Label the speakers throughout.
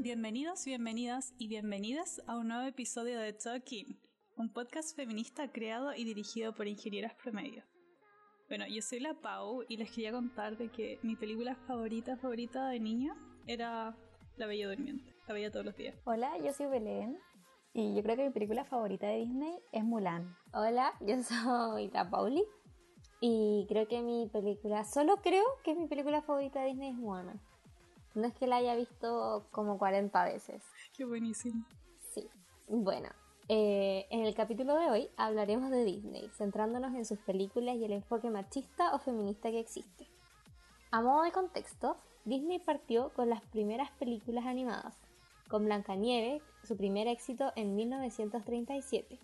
Speaker 1: bienvenidos, bienvenidas y bienvenidas a un nuevo episodio de Talking, un podcast feminista creado y dirigido por ingenieras promedio. Bueno, yo soy la Pau y les quería contar de que mi película favorita, favorita de niña era La Bella Durmiente. La veía todos los días.
Speaker 2: Hola, yo soy Belén y yo creo que mi película favorita de Disney es Mulan.
Speaker 3: Hola, yo soy la Pauli y creo que mi película, solo creo que mi película favorita de Disney es Moana. No es que la haya visto como 40 veces.
Speaker 1: Qué buenísimo.
Speaker 3: Sí. Bueno, eh, en el capítulo de hoy hablaremos de Disney, centrándonos en sus películas y el enfoque machista o feminista que existe. A modo de contexto, Disney partió con las primeras películas animadas, con Blancanieves, su primer éxito en 1937.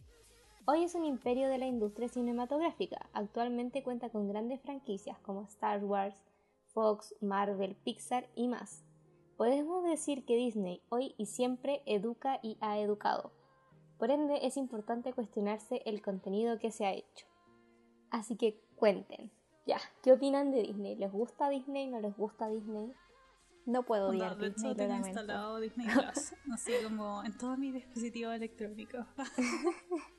Speaker 3: Hoy es un imperio de la industria cinematográfica, actualmente cuenta con grandes franquicias como Star Wars, Fox, Marvel, Pixar y más. Podemos decir que Disney hoy y siempre educa y ha educado. Por ende, es importante cuestionarse el contenido que se ha hecho. Así que cuenten, ya, ¿qué opinan de Disney? ¿Les gusta Disney? ¿No les gusta Disney?
Speaker 2: No puedo odiar
Speaker 1: de
Speaker 2: Disney,
Speaker 1: hecho, tengo instalado Disney Plus, así como en todos mis dispositivos electrónicos.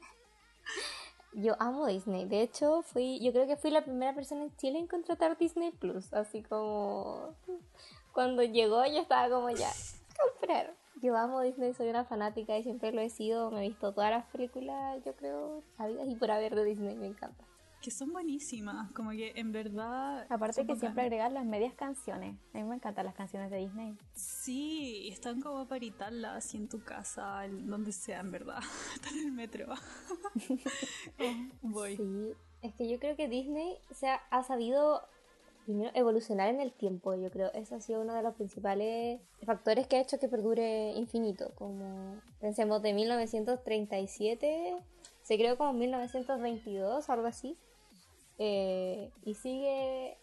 Speaker 3: Yo amo Disney. De hecho, fui, yo creo que fui la primera persona en Chile en contratar Disney Plus. Así como cuando llegó yo estaba como ya, comprar. Yo amo Disney, soy una fanática y siempre lo he sido. Me he visto todas las películas, yo creo, habidas y por haber de Disney, me encanta.
Speaker 1: Que son buenísimas, como que en verdad...
Speaker 2: Aparte que siempre agregan las medias canciones. A mí me encantan las canciones de Disney.
Speaker 1: Sí, están como para editarlas así en tu casa, donde sea, en verdad. Están en el metro. Voy.
Speaker 3: Sí, es que yo creo que Disney se ha, ha sabido primero evolucionar en el tiempo, yo creo. Ese ha sido uno de los principales factores que ha hecho que perdure infinito. Como pensemos de 1937, se creó como en 1922, algo así. Eh, y sigue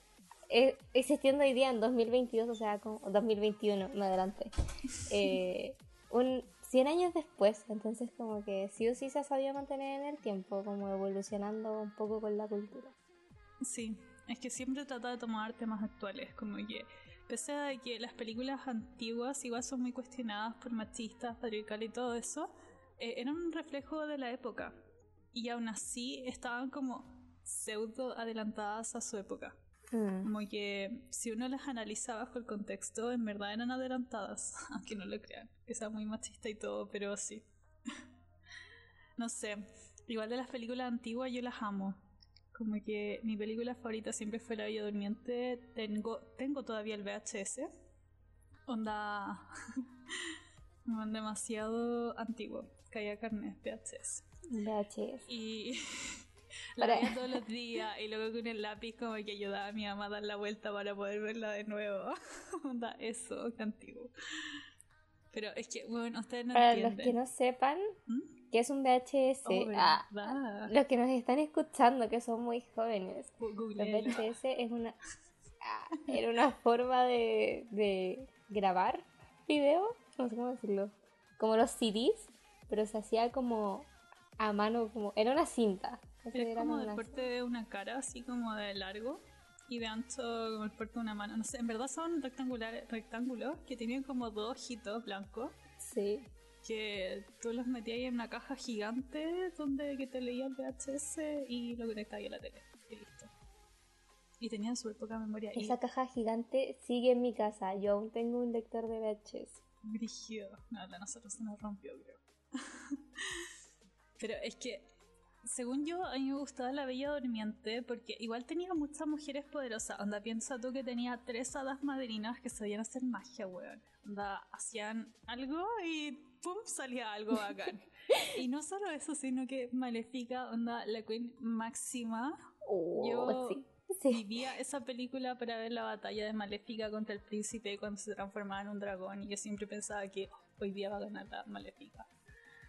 Speaker 3: eh, existiendo hoy día en 2022, o sea, como 2021, más adelante. Eh, un 100 años después, entonces como que sí o sí se ha sabido mantener en el tiempo, como evolucionando un poco con la cultura.
Speaker 1: Sí, es que siempre trata de tomar temas actuales, como que pese a que las películas antiguas igual son muy cuestionadas por machistas, patriarcal y todo eso, eh, eran un reflejo de la época y aún así estaban como pseudo adelantadas a su época.
Speaker 3: Mm.
Speaker 1: Como que si uno las analiza bajo el contexto, en verdad eran adelantadas, aunque no lo crean, que sea muy machista y todo, pero sí. no sé, igual de las películas antiguas yo las amo. Como que mi película favorita siempre fue La Bella Durmiente. Tengo, tengo todavía el VHS. Onda. demasiado antiguo. Caía carne VHS.
Speaker 3: VHS.
Speaker 1: Y la
Speaker 3: Para-
Speaker 1: veía todos los días y luego con el lápiz como que ayudaba a mi mamá a dar la vuelta para poder verla de nuevo. Onda, eso, qué antiguo. Pero es que, bueno, ustedes no
Speaker 3: Para los
Speaker 1: entienden.
Speaker 3: que no sepan
Speaker 1: ¿Mm?
Speaker 3: que es un VHS,
Speaker 1: Oh,
Speaker 3: ah, los que nos están escuchando, que son muy jóvenes,
Speaker 1: Gu-
Speaker 3: los. VHS es una, ah, era una forma de, de grabar video, no sé cómo decirlo, como los CDs, pero se hacía como a mano, como era una cinta.
Speaker 1: Es como del porte de una cara, así como de largo y de ancho como el porte de una mano. No sé, en verdad son rectangulares, rectángulos que tienen como dos ojitos blancos
Speaker 3: Sí.
Speaker 1: que tú los metías en una caja gigante donde que te leía el VHS y lo conectabas a la tele y listo. Y tenían súper poca memoria y
Speaker 3: Esa caja gigante sigue en mi casa. Yo aún tengo un lector de VHS.
Speaker 1: brígido. No, la nosotros se nos rompió, creo. Pero es que, según yo, a mí me gustaba La Bella Durmiente porque igual tenía muchas mujeres poderosas. Onda, piensa tú que tenía tres hadas madrinas que sabían hacer magia, weón. Onda, hacían algo y ¡pum! salía algo bacán. y no solo eso, sino que Maléfica, onda, la queen máxima.
Speaker 3: Oh,
Speaker 1: Yo
Speaker 3: sí. Sí.
Speaker 1: vivía esa película para ver la batalla de Maléfica contra el príncipe cuando se transformaba en un dragón y yo siempre pensaba que hoy día va a ganar la Maléfica.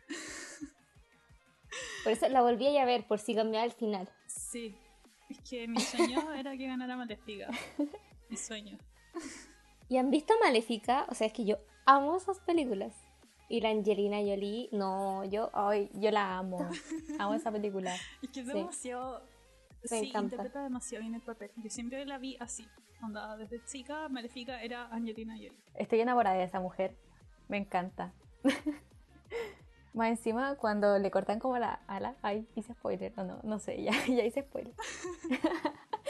Speaker 3: Por eso la volví a ver, por si cambiaba el final.
Speaker 1: Sí, es que mi sueño era que ganara Maléfica. Mi sueño.
Speaker 3: ¿Y han visto Maléfica? O sea, es que yo amo esas películas. Y la Angelina Jolie, no, yo, ay, yo la amo.
Speaker 2: Amo esa película.
Speaker 1: Es que es
Speaker 3: Sí.
Speaker 1: demasiado...
Speaker 3: Me
Speaker 1: sí,
Speaker 3: encanta.
Speaker 1: interpreta demasiado bien el papel. Yo siempre la vi así. Onda, desde chica, Maléfica era Angelina Jolie.
Speaker 2: Estoy enamorada de esa mujer. Me encanta. Más encima, cuando le cortan como la ala, ay, hice spoiler, no, no, no sé, ya, ya hice spoiler.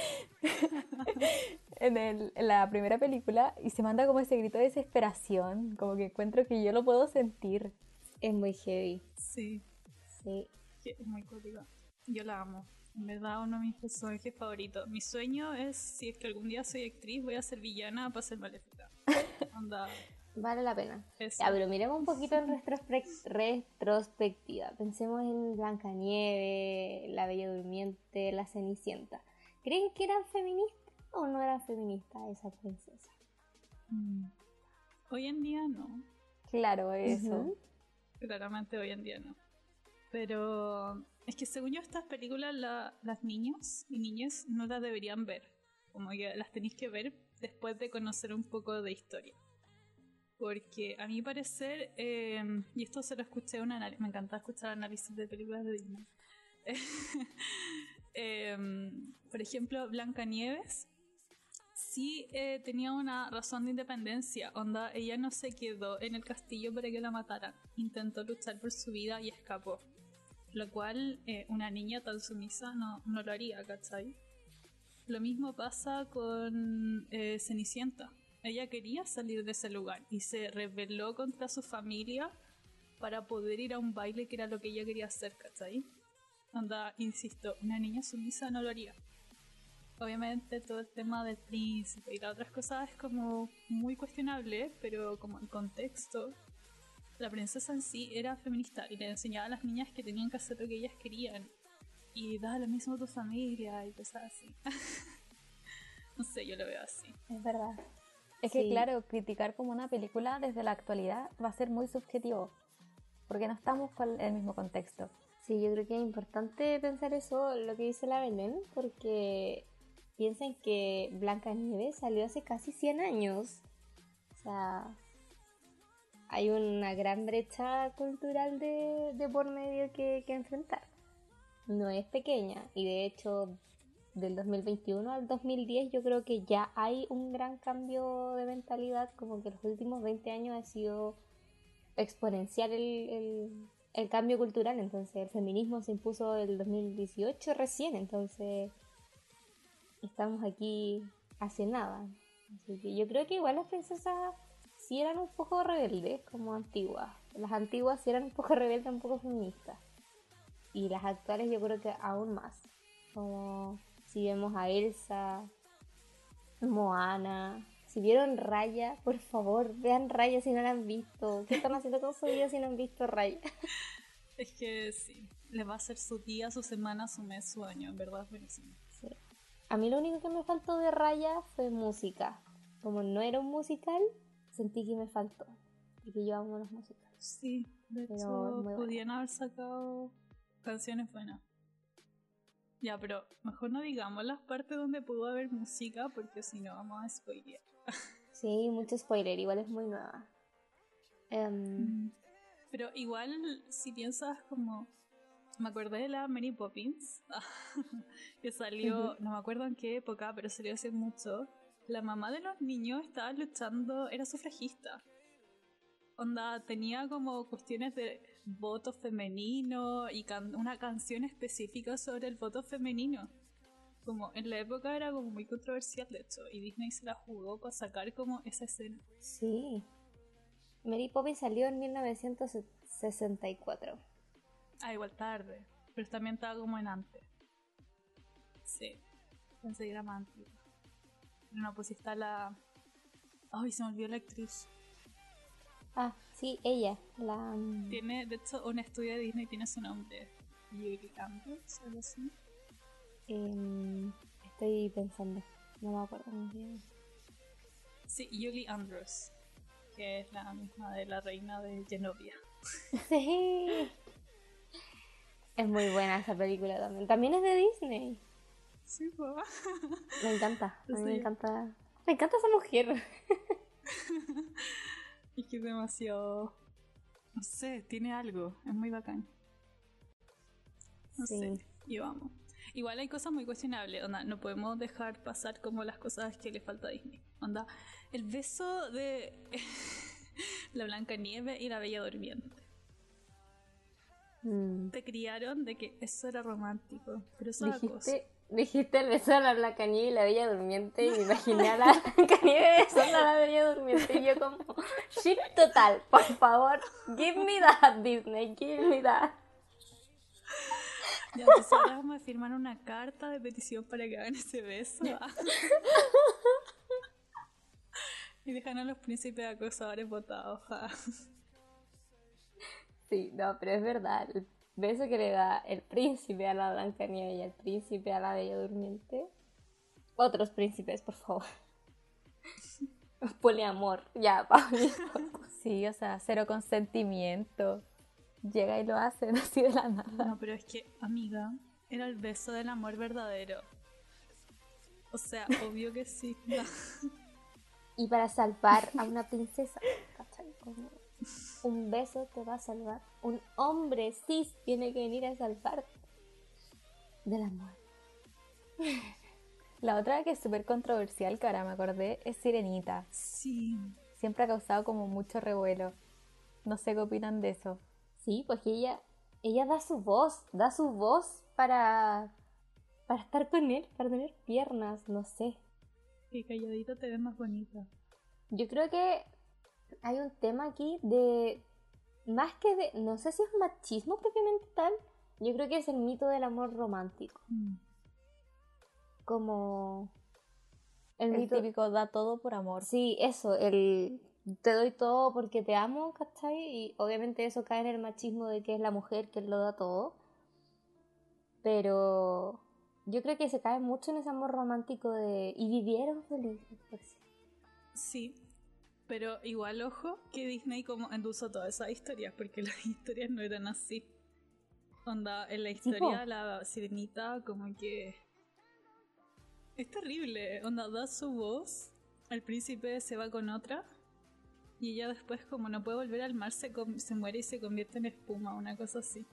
Speaker 2: en, el, en la primera película y se manda como ese grito de desesperación, como que encuentro que yo lo puedo sentir.
Speaker 3: Es muy heavy.
Speaker 1: Sí,
Speaker 3: Sí.
Speaker 1: es muy cótica. Yo la amo. En verdad, uno de mis personajes favoritos. Mi sueño es, si es que algún día soy actriz, voy a ser villana para ser maléfica. Onda,
Speaker 3: Vale la pena.
Speaker 1: eso.
Speaker 3: Ya, pero miremos un poquito en retrospec- retrospectiva. Pensemos en Blancanieves, La Bella Durmiente, La Cenicienta. ¿Creen que eran feministas o no eran feministas esas princesas?
Speaker 1: Mm. Hoy en día no.
Speaker 2: Claro, eso.
Speaker 1: Claramente hoy en día no. Pero es que según yo estas películas la- las niños y niñas no las deberían ver. Como que las tenéis que ver después de conocer un poco de historia. Porque a mi parecer, eh, y esto se lo escuché en un análisis, me encanta escuchar análisis de películas de Disney. Em, por ejemplo, Blancanieves sí eh, tenía una razón de independencia. Onda, ella no se quedó en el castillo para que la mataran. Intentó luchar por su vida y escapó. Lo cual eh, una niña tan sumisa no, no lo haría, ¿cachai? Lo mismo pasa con eh, Cenicienta. Ella quería salir de ese lugar y se rebeló contra su familia para poder ir a un baile que era lo que ella quería hacer, ¿cachai? Onda, insisto, una niña sumisa no lo haría. Obviamente todo el tema del príncipe y las otras cosas es como muy cuestionable, pero como en contexto, la princesa en sí era feminista y le enseñaba a las niñas que tenían que hacer lo que ellas querían y da lo mismo a tu familia y cosas así. no sé, yo lo veo así.
Speaker 3: Es verdad.
Speaker 2: Es que claro, criticar como una película desde la actualidad va a ser muy subjetivo, porque no estamos con el mismo contexto.
Speaker 3: Sí, yo creo que es importante pensar eso, lo que dice la Belén, porque piensen que Blancanieves salió hace casi 100 años. O sea, hay una gran brecha cultural de, de por medio que, que enfrentar. No es pequeña, y de hecho, del 2021 al 2010 yo creo que ya hay un gran cambio de mentalidad, como que los últimos 20 años ha sido exponencial el, el- cambio cultural, entonces el feminismo se impuso el 2018 recién, entonces estamos aquí hace nada. Así que yo creo que igual las princesas sí eran un poco rebeldes, como antiguas. Las antiguas sí eran un poco rebeldes, un poco feministas. Y las actuales yo creo que aún más. Como si vemos a Elsa, Moana. Si vieron Raya, por favor, vean Raya si no la han visto. ¿Qué están haciendo con su vida si no han visto Raya?
Speaker 1: Es que sí, le va a ser su día, su semana, su mes, su año, en verdad es buenísimo.
Speaker 3: Sí. A mí lo único que me faltó de Raya fue música. Como no era un musical, sentí que me faltó. Porque yo amo los musicales.
Speaker 1: Sí, de
Speaker 3: Pero
Speaker 1: hecho, podían haber sacado canciones buenas. Ya, pero mejor no digamos las partes donde pudo haber música, porque si no vamos a spoilear.
Speaker 3: Sí, mucho spoiler, igual es muy nueva. Em,
Speaker 1: Pero igual, si piensas como. Me acordé de la Mary Poppins, que salió, no me acuerdo en qué época, pero salió hace mucho. La mamá de los niños estaba luchando, era sufragista. Onda, tenía como cuestiones de voto femenino y can- una canción específica sobre el voto femenino. Como en la época era como muy controversial, de hecho, y Disney se la jugó para sacar como esa escena.
Speaker 3: sí. Mary Poppins salió en 1964.
Speaker 1: Ah, igual tarde. Pero también estaba como en antes. Sí. Pensé que era más. Pero no, pues está la. Ay, se me olvidó la actriz.
Speaker 3: Ah, sí, ella. La, mm,
Speaker 1: Tiene, de hecho, un estudio de Disney tiene su nombre. Julie Andrews, algo así.
Speaker 3: em, estoy pensando. No me acuerdo muy bien.
Speaker 1: Sí, Julie Andrews. Que es la misma de la reina de Genovia.
Speaker 3: Sí. Es muy buena esa película también. También es de Disney.
Speaker 1: Sí, papá.
Speaker 3: Me encanta. A mí me encanta. Me encanta esa mujer.
Speaker 1: Es que es demasiado. No sé, tiene algo. Es muy bacán. No
Speaker 3: Sí.
Speaker 1: sé, yo amo. Igual hay cosas muy cuestionables, onda, no podemos dejar pasar como las cosas que le falta a Disney. Onda, el beso de la Blanca Nieve y la Bella Durmiente.
Speaker 3: Mm.
Speaker 1: Te criaron de que eso era romántico, pero eso era cosa.
Speaker 3: Dijiste, el beso a la Blancanieves y la Bella Durmiente y me imaginé a la Blancanieves besando a la Bella Durmiente y yo como, shit total, por favor, give me that Disney, give me that.
Speaker 1: Ya, entonces ahora vamos a firmar una carta de petición para que hagan ese beso. y dejan a los príncipes acosadores votados.
Speaker 3: Sí, no, pero es verdad, el beso que le da el príncipe a la Blancanieves y el príncipe a la Bella Durmiente. Otros príncipes, por favor. Poliamor, ya, Paulito.
Speaker 2: Sí, o sea, cero consentimiento. Llega y lo hace así de la nada.
Speaker 1: No, pero es que, amiga, era el beso del amor verdadero. O sea, obvio que sí.
Speaker 3: Y para salvar a una princesa, ¿cachai? Como un beso te va a salvar. Un hombre cis tiene que venir a salvarte del amor.
Speaker 2: La otra que es súper controversial, que ahora me acordé, es Sirenita.
Speaker 1: Sí.
Speaker 2: Siempre ha causado como mucho revuelo. No sé qué opinan de eso.
Speaker 3: Sí, porque ella, ella da su voz, da su voz para, para estar con él, para tener piernas, no sé.
Speaker 1: Y calladita te ves más bonita.
Speaker 3: Yo creo que hay un tema aquí de, más que de, no sé si es machismo propiamente tal, yo creo que es el mito del amor romántico.
Speaker 1: Mm.
Speaker 3: Como el,
Speaker 2: El
Speaker 3: mito...
Speaker 2: típico da todo por amor.
Speaker 3: Sí, eso, el te doy todo porque te amo, ¿cachai? Y obviamente eso cae en el machismo de que es la mujer quien lo da todo. Pero yo creo que se cae mucho en ese amor romántico de... Y vivieron felices por.
Speaker 1: Sí. Pero igual, ojo, que Disney como endulzó todas esas historias, porque las historias no eran así. Onda, en la historia, la sirenita como que... Es terrible. Onda, da su voz, el príncipe se va con otra, y ella después como no puede volver al mar, se, se muere y se convierte en espuma, una cosa así.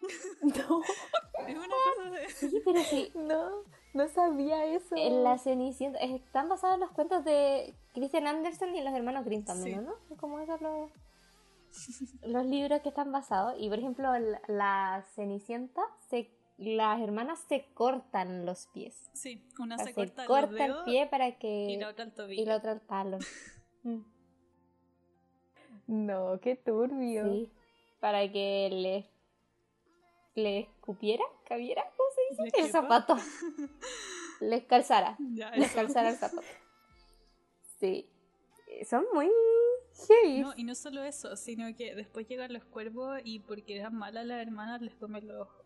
Speaker 2: No,
Speaker 1: Es una cosa de...
Speaker 3: Sí, pero sí,
Speaker 2: no, no sabía eso.
Speaker 3: en la Cenicienta están basados los cuentos de Christian Andersen y los hermanos Grimm también,
Speaker 1: Sí.
Speaker 3: ¿no? Como esos los, los libros que están basados. Y por ejemplo, la, la Cenicienta, se, las hermanas se cortan los pies.
Speaker 1: Sí, una
Speaker 3: O sea,
Speaker 1: se
Speaker 3: se
Speaker 1: corta,
Speaker 3: corta,
Speaker 1: los
Speaker 3: el pie para que...
Speaker 1: y la otra el tobillo.
Speaker 3: y la otra el talón. Mm,
Speaker 2: No, qué turbio.
Speaker 3: Sí. Para que le, le escupiera, cabiera, ¿cómo se dice?
Speaker 1: ¿Le
Speaker 3: El
Speaker 1: quepa?
Speaker 3: zapato. Les calzara.
Speaker 1: Ya,
Speaker 3: Les calzara el zapato. Sí. Eh, Son muy heavy.
Speaker 1: No, y no solo eso, sino que después llegan los cuervos y porque eran malas las hermanas les comen los ojos.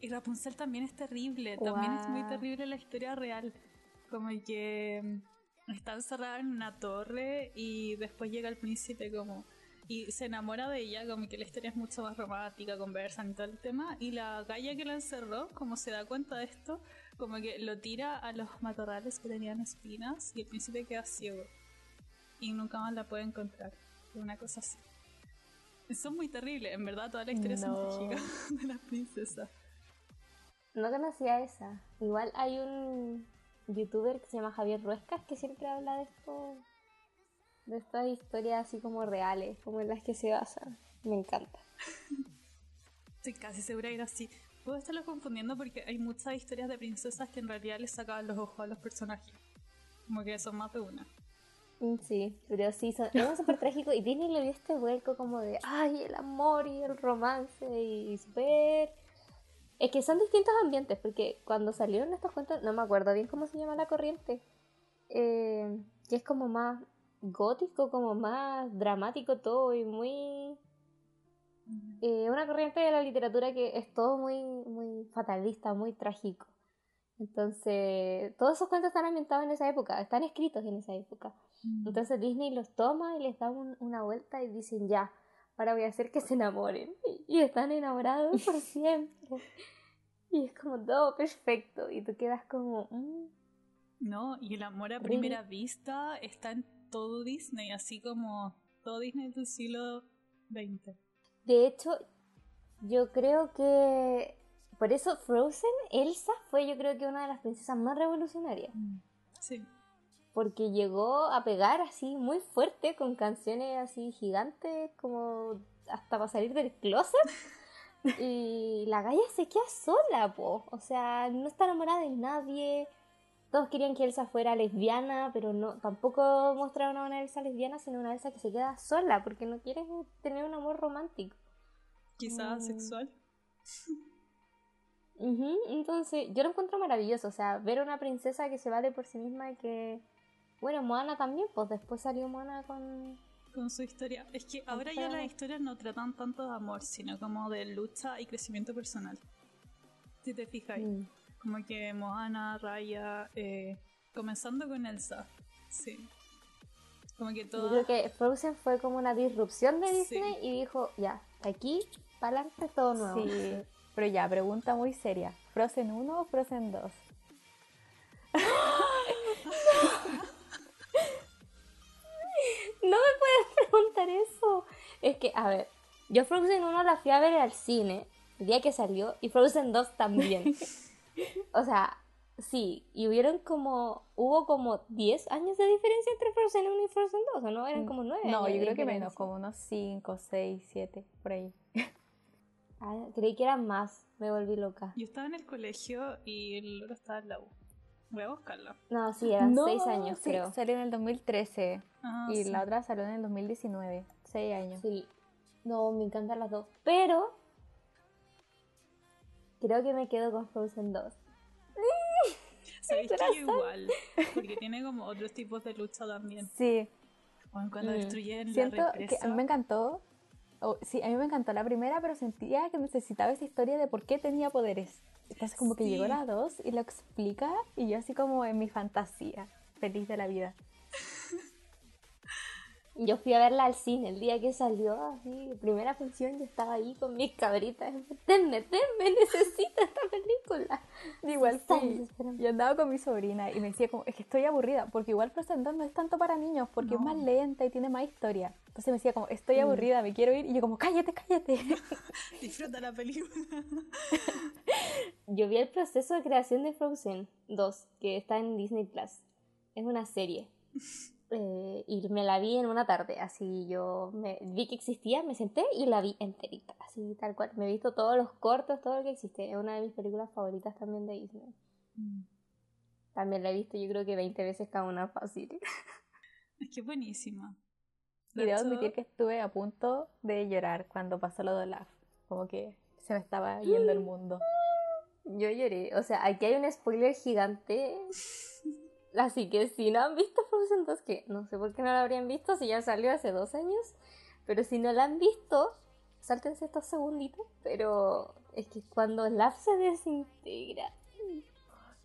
Speaker 1: Y Rapunzel también es terrible, también es muy terrible la historia real. Como que mm, está encerrada en una torre y después llega el príncipe como... Y se enamora de ella, como que la historia es mucho más romántica, conversan y todo el tema. Y la galla que la encerró, como se da cuenta de esto, como que lo tira a los matorrales que tenían espinas y el príncipe queda ciego y nunca más la puede encontrar. Una cosa así. Son muy terribles, en verdad toda la historia
Speaker 2: No.
Speaker 1: es de las princesas.
Speaker 3: No conocía esa. Igual hay un youtuber que se llama Javier Ruescas que siempre habla de esto. De estas historias así como reales, como en las que se basan. Me encanta.
Speaker 1: Estoy casi segura que era así. Puedo estarlo confundiendo porque hay muchas historias de princesas que en realidad les sacaban los ojos a los personajes. Como que son más de una.
Speaker 3: Mm, Sí, pero sí, son, es súper trágico y Disney le dio este vuelco como de, ay, el amor y el romance y súper... Es que son distintos ambientes, porque cuando salieron estos cuentos, no me acuerdo bien cómo se llama la corriente, eh, que es como más gótico, como más dramático todo y muy... eh, una corriente de la literatura que es todo muy, muy fatalista, muy trágico. Entonces, todos esos cuentos están ambientados en esa época, están escritos en esa época. Entonces Disney los toma y les da un- una vuelta y dicen ya, ahora voy a hacer que se enamoren. Y están enamorados por siempre. Y es como todo perfecto. Y tú quedas como... mm,
Speaker 1: No, y el amor a primera vista está en todo Disney, así como todo Disney del siglo XX.
Speaker 3: De hecho, yo creo que... Por eso Frozen, Elsa fue yo creo que una de las princesas más revolucionarias.
Speaker 1: Sí.
Speaker 3: porque llegó a pegar así muy fuerte con canciones así gigantes, como hasta para salir del closet. Y la galla se queda sola, po. O sea, no está enamorada de nadie. Todos querían que Elsa fuera lesbiana, pero no, tampoco mostraron a una Elsa lesbiana, sino una Elsa que se queda sola porque no quiere tener un amor romántico.
Speaker 1: Quizás
Speaker 3: Mm.
Speaker 1: sexual.
Speaker 3: Ujú, Entonces, yo lo encuentro maravilloso. O sea, ver a una princesa que se vale por sí misma y que. Bueno, Moana también, pues después salió Moana con.
Speaker 1: Con su historia. Es que ahora ya las historias no tratan tanto de amor, sino como de lucha y crecimiento personal. Si te fijas,
Speaker 3: Mm.
Speaker 1: Como que Moana, Raya, eh, comenzando con Elsa. Sí. Como que
Speaker 3: Yo
Speaker 1: todo.
Speaker 3: creo que Frozen fue como una disrupción de
Speaker 1: Sí.
Speaker 3: Disney y dijo, ya, aquí, para adelante todo nuevo.
Speaker 2: Sí, pero ya, pregunta muy seria. ¿Frozen 1 o Frozen 2?
Speaker 3: No me puedes preguntar eso. Es que, a ver, yo Frozen 1 la fui a ver al cine el día que salió y Frozen 2 también. o sea, sí, y hubieron como, hubo como 10 años de diferencia entre Frozen 1 y Frozen 2, ¿o no? Eran como 9
Speaker 2: No,
Speaker 3: años
Speaker 2: yo creo que menos, como unos 5, 6, 7, por ahí.
Speaker 3: Ah, creí que eran más, me volví loca.
Speaker 1: Yo estaba en el colegio y el otro estaba en la U. Voy a buscarla.
Speaker 3: No, sí, eran
Speaker 2: No,
Speaker 3: 6 años,
Speaker 2: sí,
Speaker 3: creo.
Speaker 2: Salió en el 2013
Speaker 1: Ah,
Speaker 2: y
Speaker 1: sí.
Speaker 2: la otra salió en el 2019. 6 años.
Speaker 3: Sí. No, me encantan las dos. Pero creo que me quedo con Frozen 2.
Speaker 1: ¿Sabéis que yo igual? Porque tiene como otros tipos de lucha también.
Speaker 2: Sí,
Speaker 1: Como cuando
Speaker 3: Mm.
Speaker 1: destruyen
Speaker 2: siento
Speaker 1: la
Speaker 2: que
Speaker 1: represa.
Speaker 2: a mí me encantó. sí, a mí me encantó la primera, pero sentía que necesitaba esa historia de por qué tenía poderes. Entonces como que
Speaker 1: Sí.
Speaker 2: llegó la 2 y lo explica y yo así como en mi fantasía, feliz de la vida.
Speaker 3: Yo fui a verla al cine el día que salió, así, primera función, yo estaba ahí con mis cabritas. Denme, denme, necesito esta película.
Speaker 2: Igual
Speaker 3: desesperada.
Speaker 2: Yo andaba con mi sobrina y me decía como, es que estoy aburrida, porque igual Frozen 2 no es tanto para niños, porque es más lenta y tiene más historia. Entonces me decía como, estoy
Speaker 3: Mm.
Speaker 2: aburrida, me quiero ir. Y yo como, cállate, cállate.
Speaker 1: Disfruta la película.
Speaker 3: Yo vi el proceso de creación de Frozen 2, que está en Disney Plus. Es una serie. Eh, y me la vi en una tarde, así yo me, vi que existía, me senté y la vi enterita, así tal cual. Me he visto todos los cortos, todo lo que existe. Es una de mis películas favoritas también de Disney. También la he visto yo creo que 20 veces cada una fácil.
Speaker 1: Es que es buenísima.
Speaker 2: Y
Speaker 1: De
Speaker 2: debo admitir que estuve a punto de llorar cuando pasó lo de Olaf. Como que se me estaba yendo el mundo.
Speaker 3: Yo lloré, o sea, aquí hay un spoiler gigante. Así que si no han visto Frozen 2, que no sé por qué no lo habrían visto si ya salió hace dos años, pero si no la han visto, sáltense estos segunditos. Pero es que cuando Olaf se desintegra,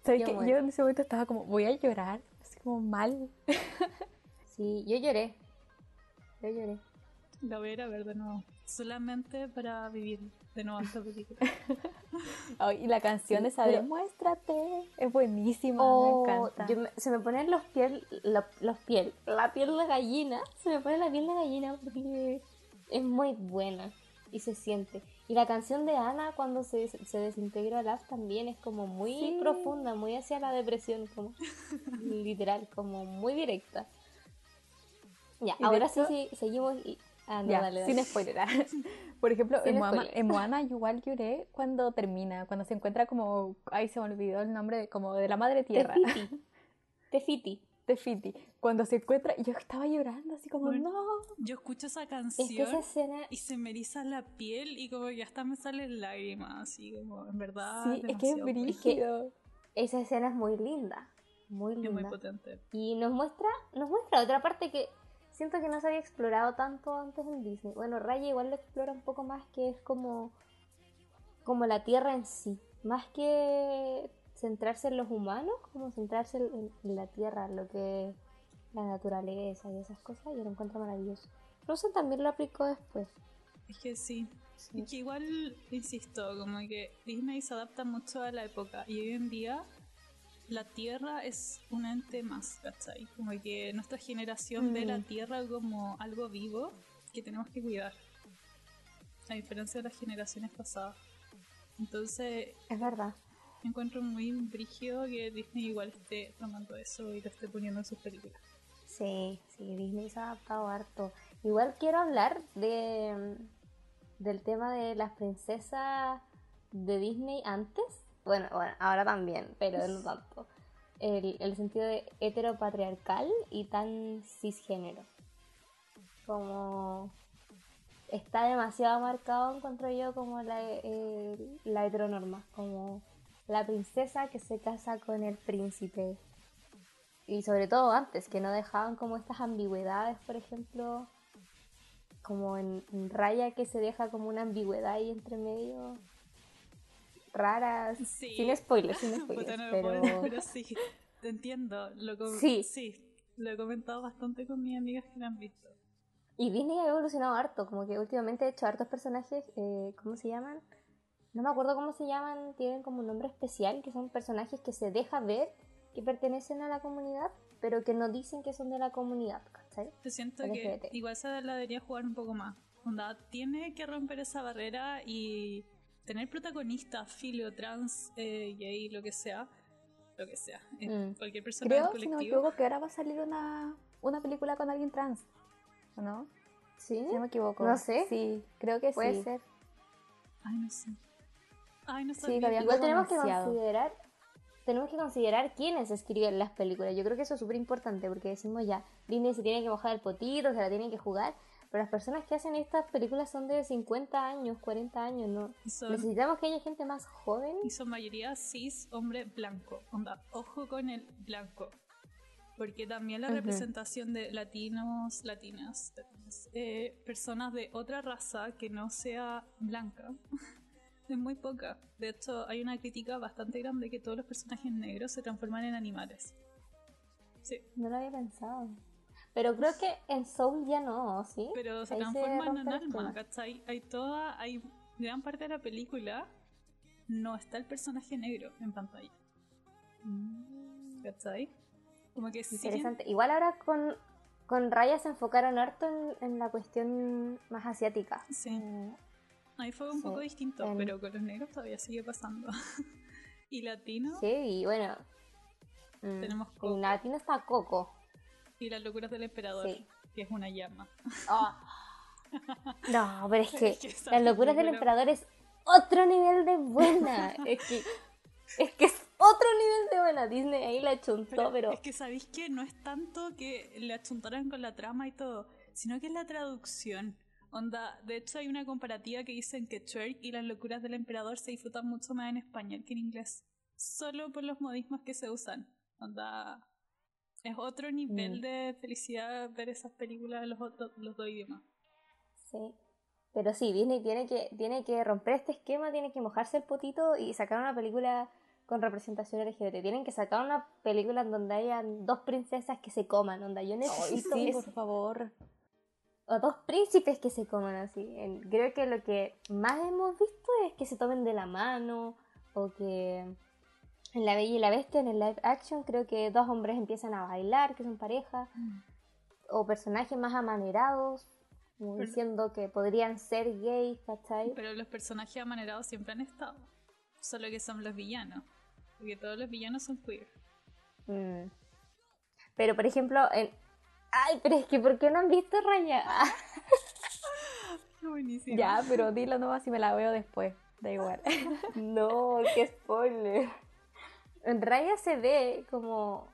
Speaker 2: ¿Sabes
Speaker 3: muero.
Speaker 2: Yo en ese momento estaba como, voy a llorar, así como mal.
Speaker 3: sí, yo lloré. Yo lloré.
Speaker 1: La voy a ir a ver de nuevo. Solamente para vivir de nuevo esta película.
Speaker 2: Ay, y la canción
Speaker 3: Sí,
Speaker 2: esa de
Speaker 3: pero-
Speaker 2: Muéstrate es buenísima,
Speaker 3: Oh,
Speaker 2: me encanta.
Speaker 3: yo me- se me ponen los piel, la, los piel, la piel de gallina, se me pone la piel de gallina porque es muy buena y se siente. Y la canción de Ana cuando se, se desintegra Olaf también es como muy
Speaker 2: Sí.
Speaker 3: profunda, muy hacia la depresión, como literal, como muy directa. Ya, ahora sí, sí, seguimos y... Ah, no,
Speaker 2: ya,
Speaker 3: dale,
Speaker 2: sin
Speaker 3: dale.
Speaker 2: spoiler. Por ejemplo,
Speaker 3: Sin
Speaker 2: en Moana, en Moana igual lloré cuando termina, cuando se encuentra como, ay, se me olvidó el nombre, de- como de la madre tierra,
Speaker 3: Tefiti. Tefiti.
Speaker 2: Tefiti. Cuando se encuentra, yo estaba llorando así como,
Speaker 1: Bueno,
Speaker 2: no.
Speaker 1: Yo escucho esa
Speaker 3: Es que
Speaker 1: canción
Speaker 3: esa escena
Speaker 1: y se me eriza la piel y como que hasta me salen lágrimas, así como en verdad.
Speaker 2: Sí, es que es
Speaker 1: demasiado fuerte.
Speaker 2: brígido.
Speaker 3: esa escena es muy linda, muy
Speaker 1: Es muy
Speaker 3: linda.
Speaker 1: potente.
Speaker 3: Y nos muestra, nos muestra otra parte que siento que no se había explorado tanto antes en Disney. Bueno, Raya igual lo explora un poco más, que es como, como la Tierra en sí. Más que centrarse en los humanos, como centrarse en, en la Tierra, lo que la naturaleza y esas cosas, yo lo encuentro maravilloso. Frozen también lo aplicó después.
Speaker 1: Es que sí.
Speaker 3: Sí.
Speaker 1: Que igual, insisto, como que Disney se adapta mucho a la época y hoy en día la Tierra es un ente más, ¿cachai? Como que nuestra generación ve la
Speaker 3: Mm.
Speaker 1: Tierra como algo vivo que tenemos que cuidar. A diferencia de las generaciones pasadas. Entonces,
Speaker 3: Es verdad.
Speaker 1: Encuentro muy brígido que Disney igual esté tomando eso y lo esté poniendo en sus películas.
Speaker 3: Sí, sí, Disney se ha adaptado harto. Igual quiero hablar de del tema de las princesas de Disney antes. Bueno, bueno, ahora también, pero no tanto. El, el sentido de heteropatriarcal y tan cisgénero. Como está demasiado marcado, encuentro yo, como la, eh, la heteronorma. Como la princesa que se casa con el príncipe. Y sobre todo antes, que no dejaban como estas ambigüedades, por ejemplo, como en, en Raya que se deja como una ambigüedad ahí entre medio raras.
Speaker 1: Sí.
Speaker 3: Sin spoilers, sin
Speaker 1: Puta,
Speaker 3: spoilers.
Speaker 1: no me
Speaker 3: pero...
Speaker 1: puedo, pero sí, te entiendo. Lo
Speaker 3: Sí.
Speaker 1: sí, lo he comentado bastante con mis amigas que la han visto.
Speaker 3: Y Disney ha evolucionado harto, como que últimamente ha hecho hartos personajes, eh, ¿cómo se llaman? No me acuerdo cómo se llaman, tienen como un nombre especial, que son personajes que se deja ver que pertenecen a la comunidad, pero que no dicen que son de la comunidad, ¿cachai?
Speaker 1: Yo siento que
Speaker 3: LGBT.
Speaker 1: igual se la debería jugar un poco más. Onda, tiene que romper esa barrera y tener protagonistas, filo, trans, eh, gay, lo que sea. Lo que sea. eh,
Speaker 3: Mm.
Speaker 1: Cualquier persona del
Speaker 2: Creo, si no me
Speaker 1: colectivo.
Speaker 2: equivoco, que ahora va a salir una, una película con alguien trans. ¿O no?
Speaker 3: ¿Sí?
Speaker 2: Si no me equivoco.
Speaker 3: No sé.
Speaker 2: Sí, creo que
Speaker 3: Puede
Speaker 2: sí.
Speaker 3: ser.
Speaker 1: Ay, no sé. Ay, no
Speaker 2: Sí, que había
Speaker 3: Igual tenemos que considerar tenemos que considerar quiénes escriben las películas. Yo creo que eso es súper importante porque decimos ya, Disney se tiene que mojar el potito, se la tiene que jugar, pero las personas que hacen estas películas son de 50 años, 40 años, ¿no?
Speaker 1: Son,
Speaker 3: Necesitamos que haya gente más joven.
Speaker 1: y son mayoría cis, hombre blanco. Onda, ojo con el blanco. Porque también la representación de latinos, latinas, latinas, eh, personas de otra raza que no sea blanca es muy poca. De hecho, hay una crítica bastante grande que todos los personajes negros se transforman en animales. Sí,
Speaker 3: No lo había pensado. Pero creo que en Soul ya no, ¿sí?
Speaker 1: pero se
Speaker 3: Ahí se
Speaker 1: transforman en
Speaker 3: rompe el
Speaker 1: alma. ¿cachai? Hay toda, hay gran parte de la película no está el personaje negro en pantalla,
Speaker 3: Mm,
Speaker 1: ¿cachai? Como que sí
Speaker 3: Interesante. Igual ahora con, con Raya se enfocaron harto en, en la cuestión más asiática.
Speaker 1: Sí.
Speaker 3: Eh,
Speaker 1: Ahí fue un
Speaker 3: Sí,
Speaker 1: poco distinto,
Speaker 3: en-
Speaker 1: pero con los negros todavía sigue pasando. y latino,
Speaker 3: sí, y bueno. mm,
Speaker 1: Tenemos Coco.
Speaker 3: En latino está Coco.
Speaker 1: Y las locuras del emperador,
Speaker 3: Sí.
Speaker 1: que es una llama.
Speaker 3: No, pero es que
Speaker 1: Es que
Speaker 3: las locuras del emperador es otro nivel de buena. es que es que es otro nivel de buena. Disney ahí la chuntó, pero,
Speaker 1: Es que sabéis que no es tanto que le achuntaran con la trama y todo, sino que es la traducción. Onda, de hecho hay una comparativa que dicen que Shrek y las locuras del emperador se disfrutan mucho más en español que en inglés. Solo por los modismos que se usan. Onda, es otro nivel
Speaker 3: Mm.
Speaker 1: de felicidad ver esas películas en los, los dos idiomas.
Speaker 3: sí. Pero sí, Disney tiene que, tiene que romper este esquema, tiene que mojarse el potito y sacar una película con representación LGBT. Tienen que sacar una película en donde hayan dos princesas que se coman, onda. Yo necesito
Speaker 2: sí,
Speaker 3: eso.
Speaker 2: por favor.
Speaker 3: o dos príncipes que se coman así. Creo que lo que más hemos visto es que se tomen de la mano o que en La Bella y la Bestia, en el live action, creo que dos hombres empiezan a bailar, que son pareja, o personajes más amanerados, como
Speaker 1: Pero-
Speaker 3: diciendo que podrían ser gays, ¿cachai?
Speaker 1: Pero los personajes amanerados siempre han estado. Solo que son los villanos. Porque todos los villanos son queer.
Speaker 3: Mm. Pero por ejemplo, en... Ay, pero es que ¿por qué no han visto Raya?
Speaker 1: Buenísimo.
Speaker 2: Ya, pero dilo nomás si me la veo después. Da igual.
Speaker 3: No, qué spoiler. En Raya se ve como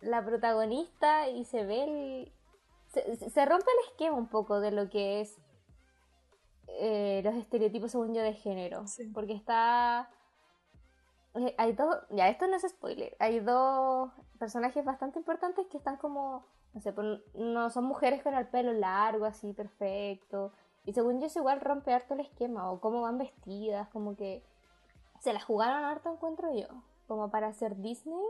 Speaker 3: la protagonista y se ve el... Se, rompe el esquema un poco de lo que es eh, los estereotipos según yo de género.
Speaker 1: Sí.
Speaker 3: Porque está... eh, Hay dos... Ya, esto no es spoiler. Hay dos personajes bastante importantes que están como... No sé, no son mujeres con el pelo largo, así, perfecto. Y según yo, eso igual rompe harto el esquema, o cómo van vestidas, como que se la jugaron harto, encuentro yo. Como para hacer Disney,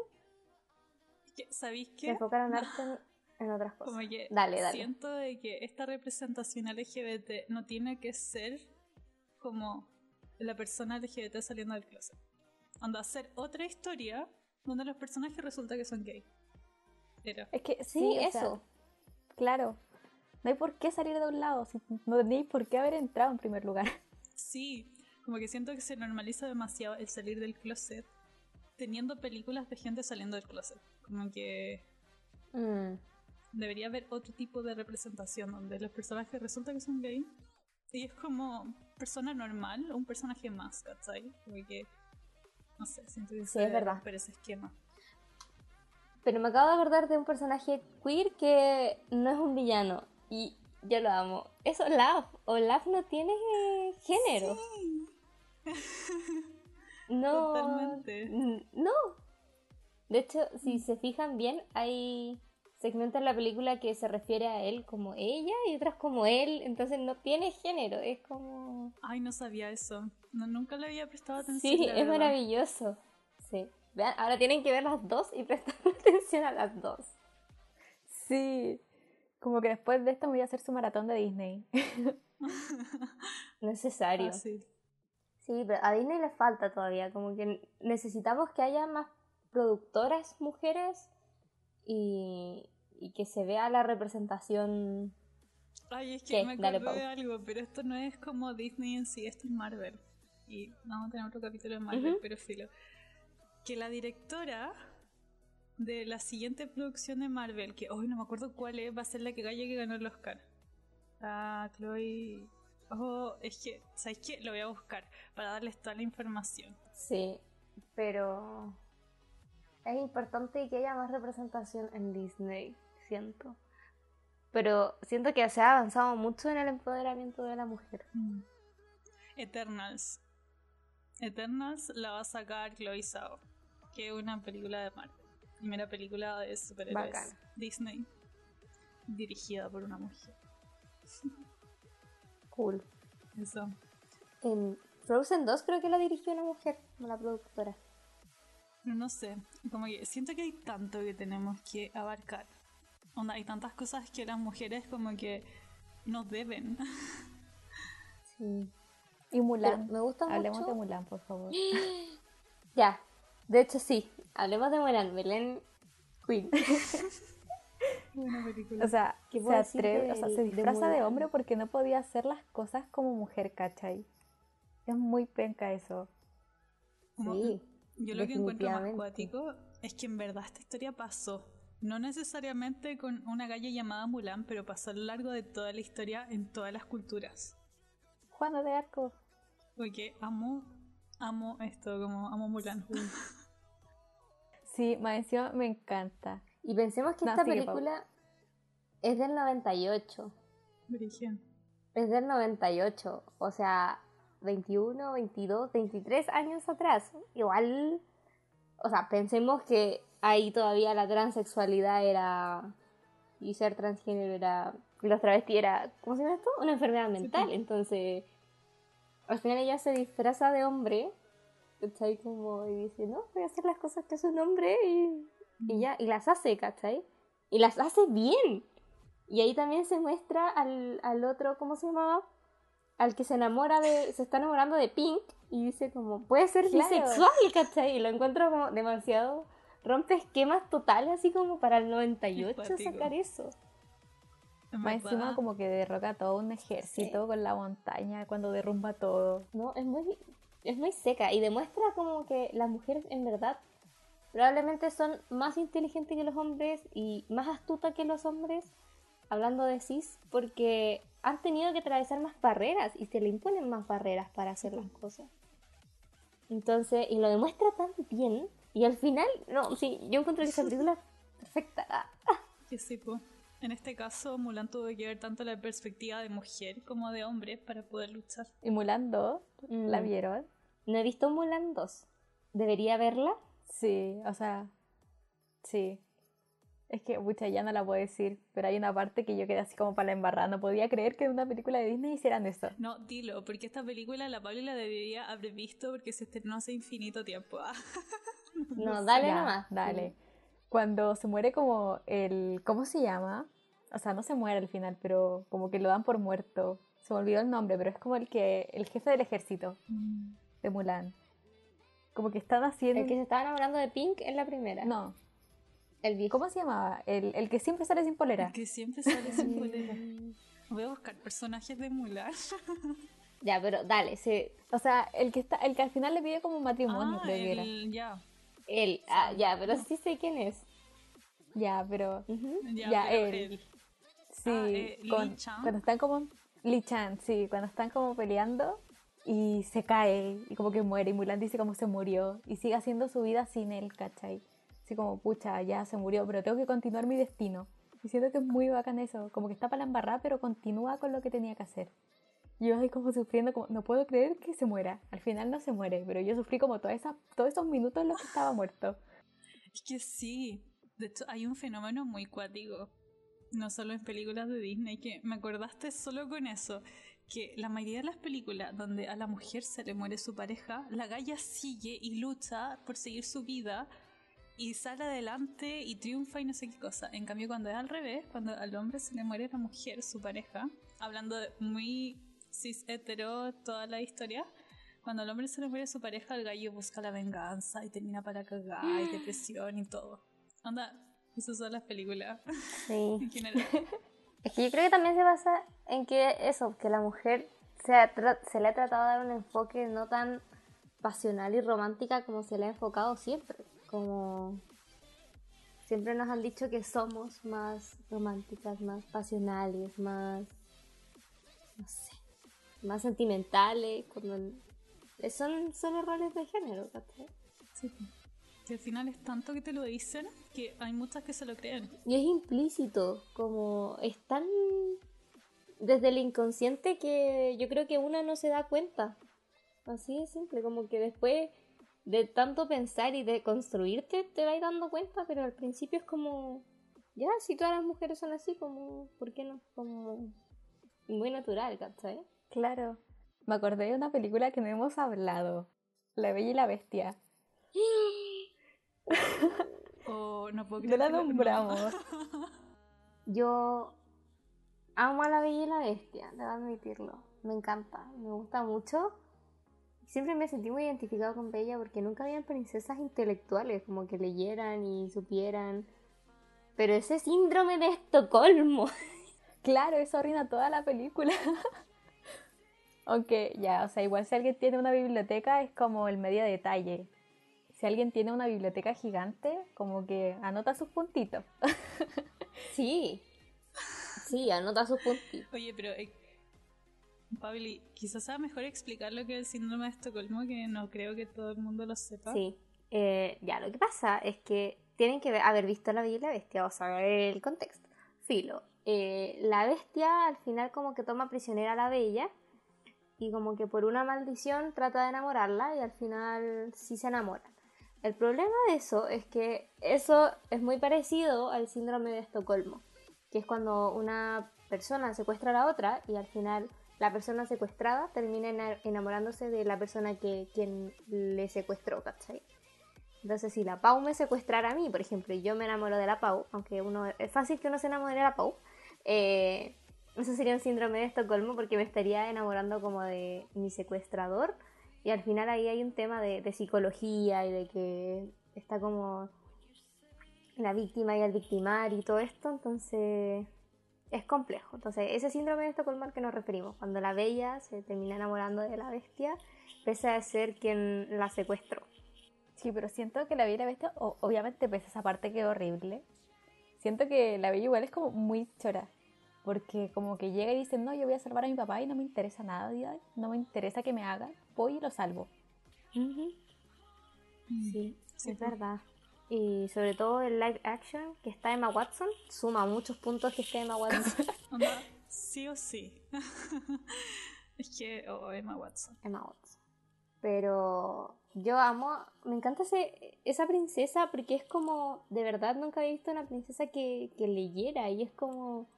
Speaker 1: ¿Sabéis
Speaker 3: se enfocaron harto en, en otras cosas.
Speaker 1: Como que
Speaker 3: Dale, dale.
Speaker 1: siento de que esta representación LGBT no tiene que ser como la persona LGBT saliendo del closet. Anda a hacer otra historia donde los personajes resulta que son gay. Pero,
Speaker 2: Es que sí,
Speaker 3: Sí,
Speaker 2: o sea,
Speaker 3: eso.
Speaker 2: claro. No hay por qué salir de un lado. si no tenéis por qué haber entrado en primer lugar.
Speaker 1: sí, Como que siento que se normaliza demasiado el salir del closet teniendo películas de gente saliendo del closet. Como que
Speaker 3: Mm,
Speaker 1: debería haber otro tipo de representación donde los personajes resulta que son gay y es como persona normal, un personaje más, ¿cachai? Como que, no sé, siento que
Speaker 3: Sí, es verdad.
Speaker 1: romper ese esquema.
Speaker 3: Pero me acabo de acordar de un personaje queer que no es un villano. Y yo lo amo. Es Olaf. Olaf no tiene género. No.
Speaker 1: Totalmente.
Speaker 3: No. De hecho, si se fijan bien, hay segmentos en la película que se refiere a él como ella y otras como él. Entonces no tiene género. Es como.
Speaker 1: Ay, no sabía eso. No, nunca le había prestado atención.
Speaker 3: Sí, es
Speaker 1: verdad.
Speaker 3: maravilloso. Sí. Vean, ahora tienen que ver las dos y prestar atención a las dos.
Speaker 2: Sí. Como que después de esto voy a hacer su maratón de Disney.
Speaker 3: Necesario.
Speaker 1: Fácil.
Speaker 3: Sí, pero a Disney le falta todavía, como que necesitamos que haya más productoras mujeres y, y que se vea la representación.
Speaker 1: Ay, es que
Speaker 3: ¿Qué?
Speaker 1: me acordé de algo, pero esto no es como Disney en sí, esto es Marvel. Y vamos a tener otro capítulo de Marvel,
Speaker 3: Ujú.
Speaker 1: pero filo. Que la directora de la siguiente producción de Marvel, que hoy no me acuerdo cuál es, va a ser la que galla que ganó el Oscar. Ah, Chloe. Oh, es que, ¿sabes qué? Lo voy a buscar para darles toda la información.
Speaker 3: Sí, pero es importante que haya más representación en Disney, siento. Pero siento que se ha avanzado mucho en el empoderamiento de la mujer.
Speaker 1: Eternals. Eternals la va a sacar Chloe Zhao, que es una película de Marvel. Primera película de superhéroes
Speaker 3: Bacana.
Speaker 1: Disney, dirigida por una mujer.
Speaker 3: Cool.
Speaker 1: Eso.
Speaker 3: En Frozen 2 creo que la dirigió una mujer, la productora.
Speaker 1: Pero no sé, como que siento que hay tanto que tenemos que abarcar. Onda, hay tantas cosas que las mujeres como que nos deben.
Speaker 3: Sí.
Speaker 2: Y Mulan.
Speaker 3: Pero me gusta
Speaker 2: Hablemos
Speaker 3: mucho-
Speaker 2: de Mulan, por favor.
Speaker 3: Ya, de hecho sí. Hablemos de Mulan, Belén Queen.
Speaker 1: una película.
Speaker 2: O sea,
Speaker 3: ¿Qué
Speaker 2: se atreve, o sea, se disfraza de hombre porque no podía hacer las cosas como mujer, ¿cachai? Es muy penca eso.
Speaker 3: Sí.
Speaker 1: Yo lo que encuentro más cuático es que en verdad esta historia pasó. No necesariamente con una galla llamada Mulan, pero pasó a lo largo de toda la historia en todas las culturas.
Speaker 2: Juana de Arco.
Speaker 1: Porque amo, amo esto, como amo Mulan.
Speaker 2: Sí, encima me encanta.
Speaker 3: Y pensemos que
Speaker 2: No,
Speaker 3: esta película es del 98.
Speaker 1: Brigia.
Speaker 3: Es del 98. O sea, 21, 22, 23 años atrás. Igual. O sea, pensemos que ahí todavía la transexualidad era. Y ser transgénero era. y Los travestis era. ¿Cómo se llama esto? Una enfermedad mental.
Speaker 1: pues.
Speaker 3: Entonces. Al final ella se disfraza de hombre. ¿Cachai? Como. Y dice, no, voy a hacer las cosas que es un hombre y. Y ya. Y las hace, ¿cachai? Y las hace bien. Y ahí también se muestra al, al otro, ¿cómo se llamaba? Al que se enamora de, se está enamorando de Pink y dice como, puede ser
Speaker 2: Claro.
Speaker 3: bisexual, ¿cachai? Y lo encuentro como demasiado, rompe esquemas totales así como para el 98
Speaker 1: Cuático.
Speaker 3: sacar eso.
Speaker 2: Más encima como que derroca todo un ejército
Speaker 3: Sí.
Speaker 2: con la montaña cuando derrumba todo.
Speaker 3: No, es muy, es muy seca y demuestra como que las mujeres en verdad probablemente son más inteligentes que los hombres y más astutas que los hombres, hablando de cis, porque han tenido que atravesar más barreras y se le imponen más barreras para hacer las cosas. Entonces, y lo demuestra tan bien, y al final, no, sí, yo encuentro que esa película es perfecta.
Speaker 1: Que sí, po. En este caso, Mulan tuvo que ver tanto la perspectiva de mujer como de hombre para poder luchar.
Speaker 2: Y Mulan 2, ¿la
Speaker 3: Mm.
Speaker 2: vieron?
Speaker 3: No he visto Mulan 2. ¿Debería verla?
Speaker 2: Sí, o sea, sí. Es que, pucha, ya no la puedo decir, pero hay una parte que yo quedé así como para la embarrada. No podía creer que en una película de Disney hicieran eso.
Speaker 1: No, dilo, porque esta película la Pablo la debería haber visto porque se estrenó hace infinito tiempo.
Speaker 3: No, dale
Speaker 2: Ya,
Speaker 3: nomás.
Speaker 2: Dale. Cuando se muere como el... ¿Cómo se llama? O sea, no se muere al final, pero como que lo dan por muerto. Se me olvidó el nombre, pero es como el que... El jefe del ejército de Mulan. Como que están haciendo...
Speaker 3: El que se estaba enamorando de Pink en la primera.
Speaker 2: No.
Speaker 3: El viejo.
Speaker 2: ¿Cómo se llamaba? El, el que siempre sale sin polera.
Speaker 1: El que siempre sale sin polera. Voy a buscar personajes de Mulan.
Speaker 3: Ya, pero dale, se...
Speaker 2: O sea, el que está, el que al final le pide como matrimonio,
Speaker 1: Ah,
Speaker 2: creo que era.
Speaker 1: el- ya.
Speaker 3: Él, ah, ya, pero sí sé quién es.
Speaker 2: Ya, pero.
Speaker 1: Ya,
Speaker 2: Ya,
Speaker 1: pero
Speaker 2: él.
Speaker 1: él.
Speaker 2: sí,
Speaker 1: Ah, eh,
Speaker 2: con-
Speaker 1: Lee Chan.
Speaker 2: cuando están como Lee Chan, sí, cuando están como peleando y se cae y como que muere y Mulan dice como se murió y sigue haciendo su vida sin él, ¿cachai? Así como, pucha, ya se murió, pero tengo que continuar mi destino. Y siento que es muy bacán eso, como que está para la embarrada, pero continúa con lo que tenía que hacer. Y yo ahí como sufriendo, como, no puedo creer que se muera. Al final no se muere, pero yo sufrí como toda esa, todos esos minutos en los que estaba muerto.
Speaker 1: Es que sí. De hecho, hay un fenómeno muy cuático. No solo en películas de Disney, que me acordaste solo con eso. Que la mayoría de las películas donde a la mujer se le muere su pareja, la galla sigue y lucha por seguir su vida y sale adelante y triunfa y no sé qué cosa. En cambio, cuando es al revés, cuando al hombre se le muere la mujer, su pareja, hablando de muy cis hetero toda la historia, cuando al hombre se le muere su pareja, el gallo busca la venganza y termina para cagar y depresión y todo. Anda, esas son las películas
Speaker 3: Sí.
Speaker 1: en general.
Speaker 3: Es que yo creo que también se basa en que eso, que la mujer se, ha se le ha tratado de dar un enfoque no tan pasional y romántica como se le ha enfocado siempre. Como siempre nos han dicho que somos más románticas, más pasionales, más, no sé, más sentimentales, cuando son solo roles de género, ¿cachai?
Speaker 1: Sí. Que al final es tanto que te lo dicen que hay muchas que se lo creen.
Speaker 3: Y es implícito, como es tan desde el inconsciente que yo creo que una no se da cuenta. Así de simple, como que después de tanto pensar y de construirte te vas dando cuenta, pero al principio es como, ya, si todas las mujeres son así, como, ¿por qué no? Como muy natural, ¿cachai?
Speaker 2: Claro. Me acordé de una película que no hemos hablado. La Bella y la Bestia.
Speaker 1: O no puedo
Speaker 2: No
Speaker 1: creer
Speaker 2: la
Speaker 1: que lo-
Speaker 2: nombramos.
Speaker 3: Yo amo a la Bella y la Bestia, debo admitirlo. Me encanta, me gusta mucho. Siempre me sentí muy identificado con Bella porque nunca habían princesas intelectuales, como que leyeran y supieran. Pero ese síndrome de Estocolmo.
Speaker 2: Claro, eso arruina toda la película. Aunque ya, o sea, igual si alguien tiene una biblioteca es como el medio detalle. Si alguien tiene una biblioteca gigante, como que anota sus puntitos.
Speaker 3: Sí. Sí, anota sus puntitos.
Speaker 1: Oye, pero eh, Pabli, quizás sea mejor explicar lo que es el síndrome de Estocolmo, que no creo que todo el mundo lo sepa.
Speaker 3: Sí. Eh, ya, lo que pasa es que tienen que haber visto la Bella y la Bestia o saber el contexto. Filo. eh, la bestia al final como que toma prisionera a la Bella y como que por una maldición trata de enamorarla y al final sí se enamoran. El problema de eso es que eso es muy parecido al síndrome de Estocolmo, que es cuando una persona secuestra a la otra y al final la persona secuestrada termina ena- enamorándose de la persona que quien le secuestró, ¿cachai? Entonces, si la Pau me secuestrara a mí, por ejemplo, y yo me enamoro de la Pau, aunque uno es fácil que uno se enamore de la Pau, eh, eso sería un síndrome de Estocolmo porque me estaría enamorando como de mi secuestrador y al final ahí hay un tema de, de psicología y de que está como la víctima y el victimario y todo esto, entonces es complejo. Entonces, ese síndrome de Estocolmo al que nos referimos, cuando la bella se termina enamorando de la bestia, pese a ser quien la secuestró.
Speaker 2: Sí, pero siento que la Bella y la Bestia, obviamente pese a esa parte que es horrible, siento que la Bella igual es como muy chora. Porque como que llega y dice, no, yo voy a salvar a mi papá y no me interesa nada, no me interesa que me haga, voy y lo salvo.
Speaker 3: Sí,
Speaker 1: Sí,
Speaker 3: es verdad. Y sobre todo el live action, que está Emma Watson, suma muchos puntos que esté Emma Watson.
Speaker 1: Sí o sí. es que, oh, Emma Watson.
Speaker 3: Emma Watson. Pero yo amo, me encanta ese, esa princesa porque es como, de verdad nunca había visto una princesa que, que leyera y es como,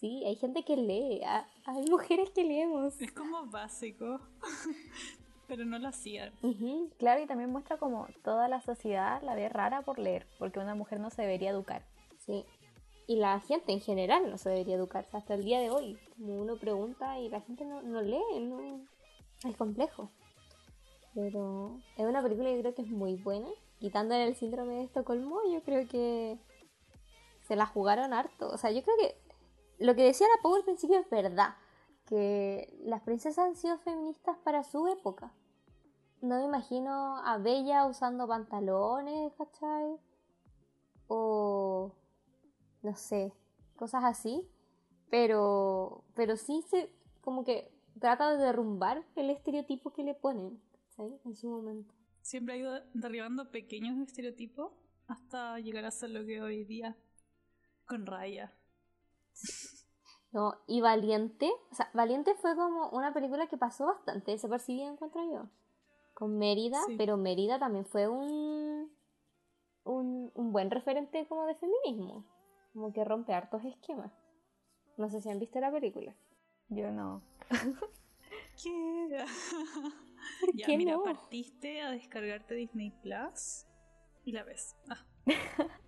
Speaker 3: sí, hay gente que lee, ha- hay mujeres que leemos.
Speaker 1: Es como básico, pero no lo hacían.
Speaker 2: Claro, y también muestra como toda la sociedad la ve rara por leer, porque una mujer no se debería educar.
Speaker 3: Sí. Y la gente en general no se debería educarse hasta el día de hoy. Como uno pregunta y la gente no, no lee, no. Es complejo. Pero es una película que creo que es muy buena. Quitándole el síndrome de Estocolmo, yo creo que se la jugaron harto. O sea, yo creo que lo que decía la Pau al principio es verdad. que las princesas han sido feministas para su época. No me imagino a Bella usando pantalones, ¿cachai? O no sé, cosas así. Pero, pero sí se, como que trata de derrumbar el estereotipo que le ponen, ¿cachai? En su momento.
Speaker 1: Siempre ha ido derribando pequeños estereotipos hasta llegar a ser lo que hoy día con Raya.
Speaker 3: No, y Valiente, o sea, Valiente fue como una película que pasó bastante desapercibida, encuentro yo. Con Mérida,
Speaker 1: Sí.
Speaker 3: pero Mérida también fue un, un, un buen referente como de feminismo. Como que rompe hartos esquemas. No sé si han visto la película.
Speaker 2: Yo no.
Speaker 1: ¿Qué? ya,
Speaker 3: qué
Speaker 1: mira,
Speaker 3: no?
Speaker 1: partiste a descargarte Disney Plus y la ves. Ah.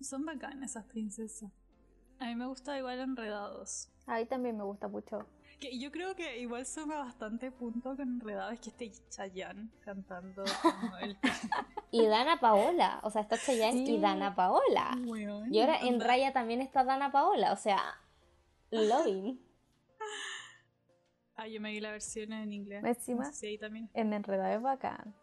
Speaker 1: Son bacanas esas princesas. A mí me gusta igual Enredados.
Speaker 2: A mí también me gusta mucho.
Speaker 1: Que yo creo que igual suma bastante punto con Enredados es que esté Chayanne cantando como el
Speaker 3: Y Dana Paola, o sea, está Chayanne
Speaker 2: Sí.
Speaker 3: y Dana Paola.
Speaker 1: Weón,
Speaker 3: Y ahora en. Raya también está Dana Paola, o sea, loving.
Speaker 1: Ah, yo me vi la versión en inglés.
Speaker 2: Encima-
Speaker 1: No sé si ahí también.
Speaker 2: En Enredado es bacán.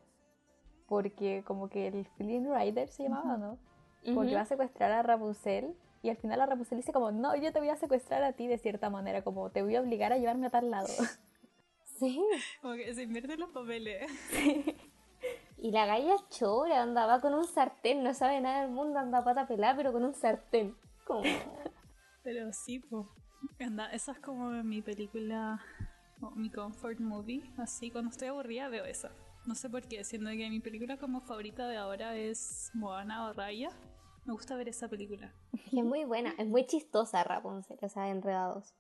Speaker 2: Porque como que el Feeling Rider se llamaba, ¿no? Porque
Speaker 3: Ujú.
Speaker 2: va a secuestrar a Rapunzel. Y al final la Rapunzel dice como, no, yo te voy a secuestrar a ti de cierta manera. Como, te voy a obligar a llevarme a tal lado.
Speaker 3: Sí.
Speaker 1: Como que se invierten los papeles.
Speaker 3: Y la galla chora, andaba con un sartén, no sabe nada del mundo, anda a pata pelada, pero con un sartén. Como...
Speaker 1: Pero sí, pues. Anda, esa es como mi película, o mi comfort movie. Así, cuando estoy aburrida veo esa. No sé por qué, siendo que mi película como favorita de ahora es Moana o Raya. Me gusta ver esa película.
Speaker 3: es muy buena, es muy chistosa Rapunzel, o sea, enredados.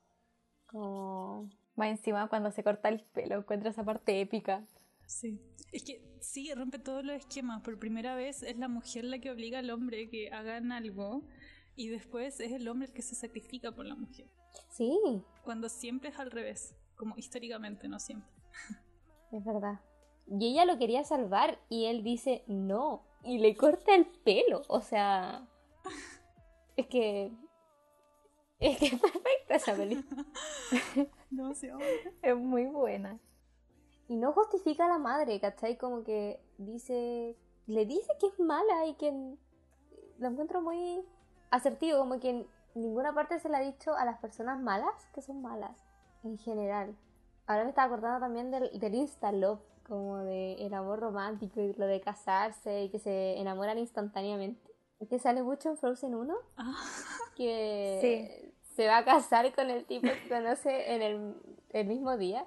Speaker 3: Como...
Speaker 2: Más encima cuando se corta el pelo, encuentra esa parte épica.
Speaker 1: Sí. Es que sí, rompe todos los esquemas. Por primera vez es la mujer la que obliga al hombre que hagan algo. Y después es el hombre el que se sacrifica por la mujer.
Speaker 3: Sí,
Speaker 1: Cuando siempre es al revés. Como históricamente, no siempre.
Speaker 3: es verdad. Y ella lo quería salvar y él dice no. Y le corta el pelo. O sea. Es que. Es que es perfecta esa película.
Speaker 1: Demasiado.
Speaker 2: Es muy buena.
Speaker 3: Y no justifica a la madre, ¿cachai? Como que dice. Le dice que es mala y que. Lo encuentro muy asertivo. Como que en ninguna parte se le ha dicho a las personas malas que son malas. En general. Ahora me estaba acordando también del, del Insta-Love. Como de el amor romántico y lo de casarse y que se enamoran instantáneamente. Que sale mucho en Frozen 1.
Speaker 1: Ah,
Speaker 3: que se va a casar con el tipo que conoce en el, el mismo día.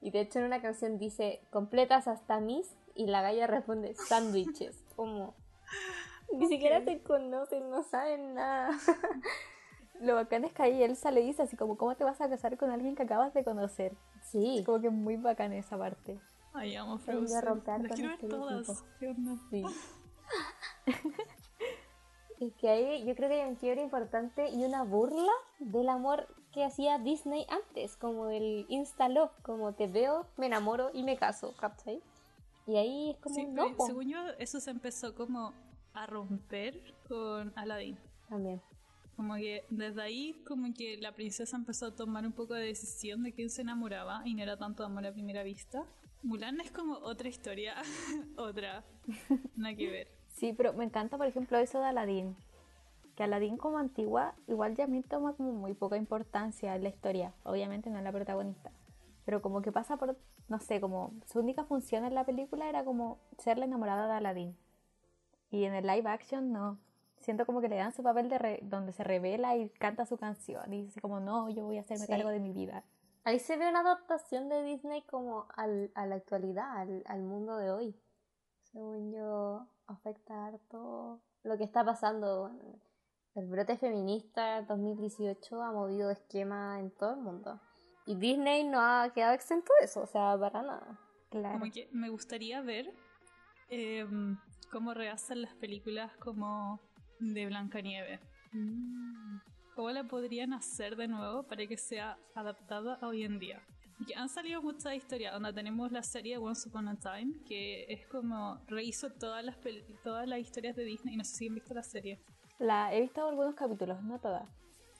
Speaker 3: Y de hecho en una canción dice, completas hasta mis, y la galla responde, sándwiches. Como, ni siquiera se conocen, no saben nada.
Speaker 2: Lo bacán es que ahí Elsa le dice así como, ¿cómo te vas a casar con alguien que acabas de conocer?
Speaker 3: Sí,
Speaker 2: Es como que muy bacán esa parte.
Speaker 1: Ay, amo Frozen.
Speaker 3: romper
Speaker 1: Las
Speaker 3: con
Speaker 1: quiero
Speaker 3: este
Speaker 1: ver todas.
Speaker 3: equipo.
Speaker 1: ¿Qué onda?
Speaker 3: sí. Es que ahí yo creo que hay un quiebre importante y una burla del amor que hacía Disney antes, como el Insta-Love, como te veo, me enamoro y me caso, ¿cachai? Y ahí es como
Speaker 1: Sí,
Speaker 3: un
Speaker 1: pero según yo, eso se empezó como a romper con Aladdin.
Speaker 3: También.
Speaker 1: Como que desde ahí, como que la princesa empezó a tomar un poco de decisión de quién se enamoraba y no era tanto amor a primera vista. Mulan es como otra historia, otra, nada que ver.
Speaker 2: Sí, pero me encanta, por ejemplo, eso de Aladdin. Que Aladdin como antigua, igual Yasmín toma como muy poca importancia en la historia. Obviamente no es la protagonista. Pero como que pasa por, no sé, como su única función en la película era como ser la enamorada de Aladdin. Y en el live action no. Siento como que le dan su papel de re- donde se revela y canta su canción. Y dice como, no, yo voy a hacerme
Speaker 3: Sí.
Speaker 2: cargo de mi vida.
Speaker 3: Ahí se ve una adaptación de Disney como al, a la actualidad, al, al mundo de hoy. Según yo, afecta harto lo que está pasando. El brote feminista 2018 ha movido esquema en todo el mundo. Y Disney no ha quedado exento de eso, o sea, para nada.
Speaker 2: Claro.
Speaker 1: Como que me gustaría ver em, cómo rehacen las películas como de Blancanieves. ¿Cómo la podrían hacer de nuevo para que sea adaptada a hoy en día? Han salido muchas historias, donde tenemos la serie Once Upon a Time, que es como rehizo todas las, todas las historias de Disney, no sé si han visto la serie.
Speaker 2: La, he visto algunos capítulos, no todas.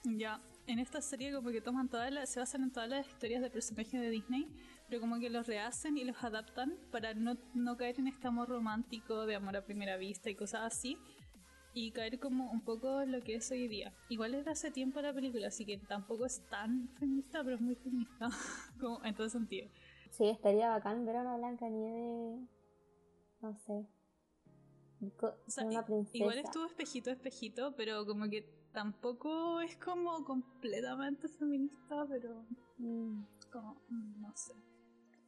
Speaker 1: Ya, en esta serie como que toman todas las, se basan en todas las historias de personajes de Disney, pero como que los rehacen y los adaptan para no, no caer en este amor romántico de amor a primera vista y cosas así, y caer como un poco en lo que es hoy día. Igual es de hace tiempo la película, así que tampoco es tan feminista, pero es muy feminista, como en todo sentido.
Speaker 3: Sí, estaría bacán ver a una Blanca Nieve, no sé, co-
Speaker 1: O sea,
Speaker 3: una
Speaker 1: i-
Speaker 3: princesa.
Speaker 1: igual estuvo espejito, espejito, pero como que tampoco es como completamente feminista, pero
Speaker 3: Mm.
Speaker 1: como, no sé.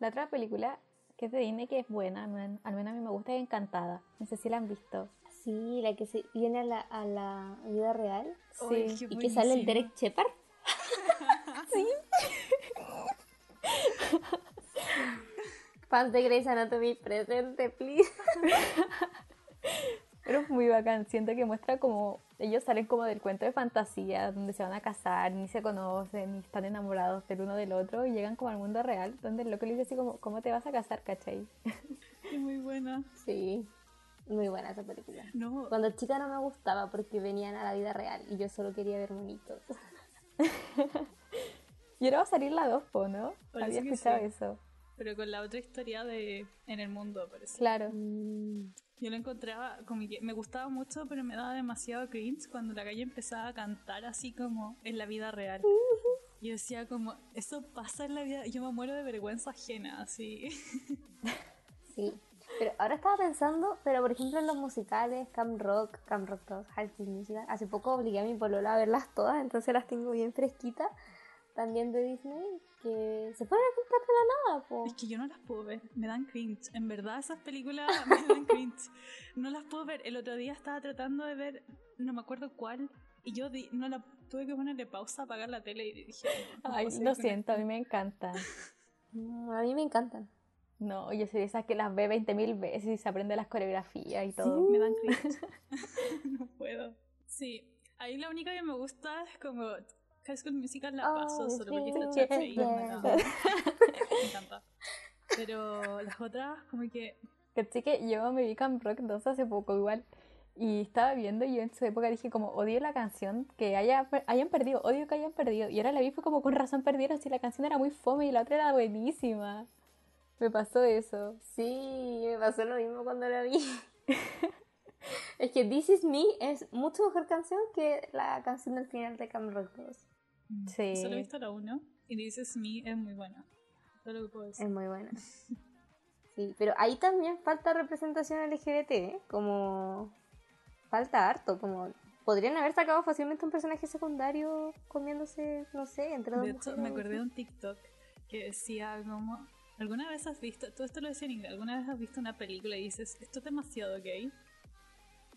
Speaker 2: La otra película que es de Disney que es buena, al menos a mí me gusta, es Encantada. No sé si la han visto.
Speaker 3: Sí, la que se viene a la, a la vida real
Speaker 2: Sí.
Speaker 3: y que sale el. Derek Shepard. Fans de Grey's Anatomy presente, please.
Speaker 2: Pero es muy bacán, siento que muestra como ellos salen como del cuento de fantasía, donde se van a casar, ni se conocen, ni están enamorados del uno del otro, y llegan como al mundo real, donde el loco le dice así como, ¿cómo te vas a casar, cachai?
Speaker 1: Qué muy buena.
Speaker 3: Sí, muy buena esa película.
Speaker 1: No,
Speaker 3: Cuando chica no me gustaba porque venían a la vida real y yo solo quería ver monitos.
Speaker 2: Y ahora va a salir la 2, po, ¿no?
Speaker 1: Parece
Speaker 2: Había escuchado
Speaker 1: sí.
Speaker 2: eso.
Speaker 1: pero con la otra historia de en el mundo, parece.
Speaker 2: Claro.
Speaker 3: Mm,
Speaker 1: Yo lo encontraba como que me gustaba mucho, pero me daba demasiado cringe cuando la calle empezaba a cantar así como en la vida real. Yo decía como, eso pasa en la vida, yo me muero de vergüenza ajena, así.
Speaker 3: Sí, pero ahora estaba pensando, pero por ejemplo en los musicales, Camp Rock, Camp Rock 2, High School Musical, hace poco obligué a mi polola a verlas todas, entonces las tengo bien fresquitas, también de Disney, que se pueden cantar de la nada, po.
Speaker 1: Es que yo no las puedo ver, me dan cringe. En verdad esas películas me dan cringe. No las puedo ver. El otro día estaba tratando de ver, no me acuerdo cuál, y yo di- no la tuve que ponerle pausa, apagar la tele y dije, no, no
Speaker 2: Ay, lo siento, a mí me encantan.
Speaker 3: A mí me encantan.
Speaker 2: No, yo soy de esas que las ve 20.000 veces y se aprende las coreografías y todo.
Speaker 1: Me dan cringe. no puedo. Sí, ahí la única que me gusta es como High School Musical la paso
Speaker 3: Oh,
Speaker 1: solo porque está
Speaker 3: sí,
Speaker 1: chacha y me encanta. Pero las otras como que
Speaker 2: Caché que yo me vi Camp Rock 2 hace poco igual y estaba viendo y yo en su época dije como odio la canción que haya, hayan perdido, odio que hayan perdido y ahora la vi fue como con razón perdieron si la canción era muy fome y la otra era buenísima. Me pasó eso.
Speaker 3: Sí, me pasó lo mismo cuando la vi. es que This Is Me es mucho mejor canción que la canción del final de Camp Rock 2.
Speaker 2: Sí.
Speaker 1: solo he visto la 1 y dices Me es muy buena. Todo lo que puedo decir.
Speaker 3: Es muy buena. Sí, pero ahí también falta representación LGBT, ¿eh? como falta harto, como podrían haber sacado fácilmente un personaje secundario comiéndose, no sé, entre dos
Speaker 1: De hecho, me
Speaker 3: mujeres.
Speaker 1: acordé de un TikTok que decía como, ¿alguna vez has visto, todo esto lo decía en inglés, ¿alguna vez has visto una película y dices, esto es demasiado gay?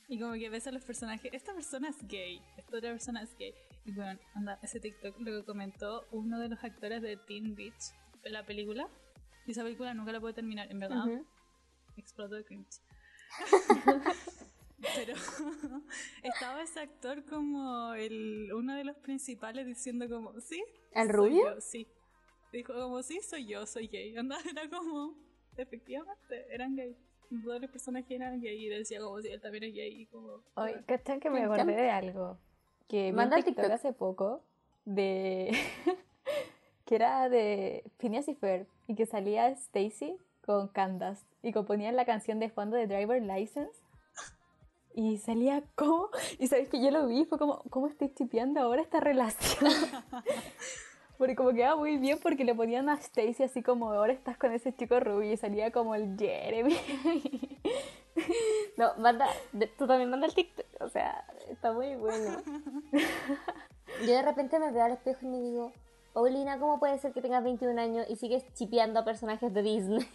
Speaker 1: Y como que ves a los personajes, esta persona es gay, esta otra persona es gay. Y bueno, anda, ese TikTok lo que comentó uno de los actores de Teen Beach, la película. Y esa película nunca la puede terminar, en verdad.
Speaker 3: Ujú.
Speaker 1: Explotó de cringe. Pero estaba ese actor como el uno de los principales diciendo como, ¿sí?
Speaker 3: ¿El rubio?
Speaker 1: yo", sí. Dijo como, sí, soy yo, soy gay. Anda, era como, efectivamente, eran gay. Todos los personajes eran gay y decía como si él también es gay. Y como,
Speaker 2: Hoy,
Speaker 1: "Ah".
Speaker 2: ¿cachan que me
Speaker 3: Me
Speaker 2: acordé de algo? Que
Speaker 3: Manda el
Speaker 2: TikTok,
Speaker 3: TikTok.
Speaker 2: hace poco de que era de Phineas y Ferb y que salía Stacy con Candace y componían la canción de fondo de Driver License y salía como y sabes que yo lo vi fue como cómo estoy chipeando ahora esta relación porque como quedaba muy bien porque le ponían a Stacy así como ahora estás con ese chico rubio y salía como el Jeremy
Speaker 3: No, manda, tú también manda el TikTok, o sea, está muy bueno. Yo de repente me veo al espejo y me digo, Paulina, ¿cómo puede ser que tengas 21 años y sigues chipeando a personajes de Disney?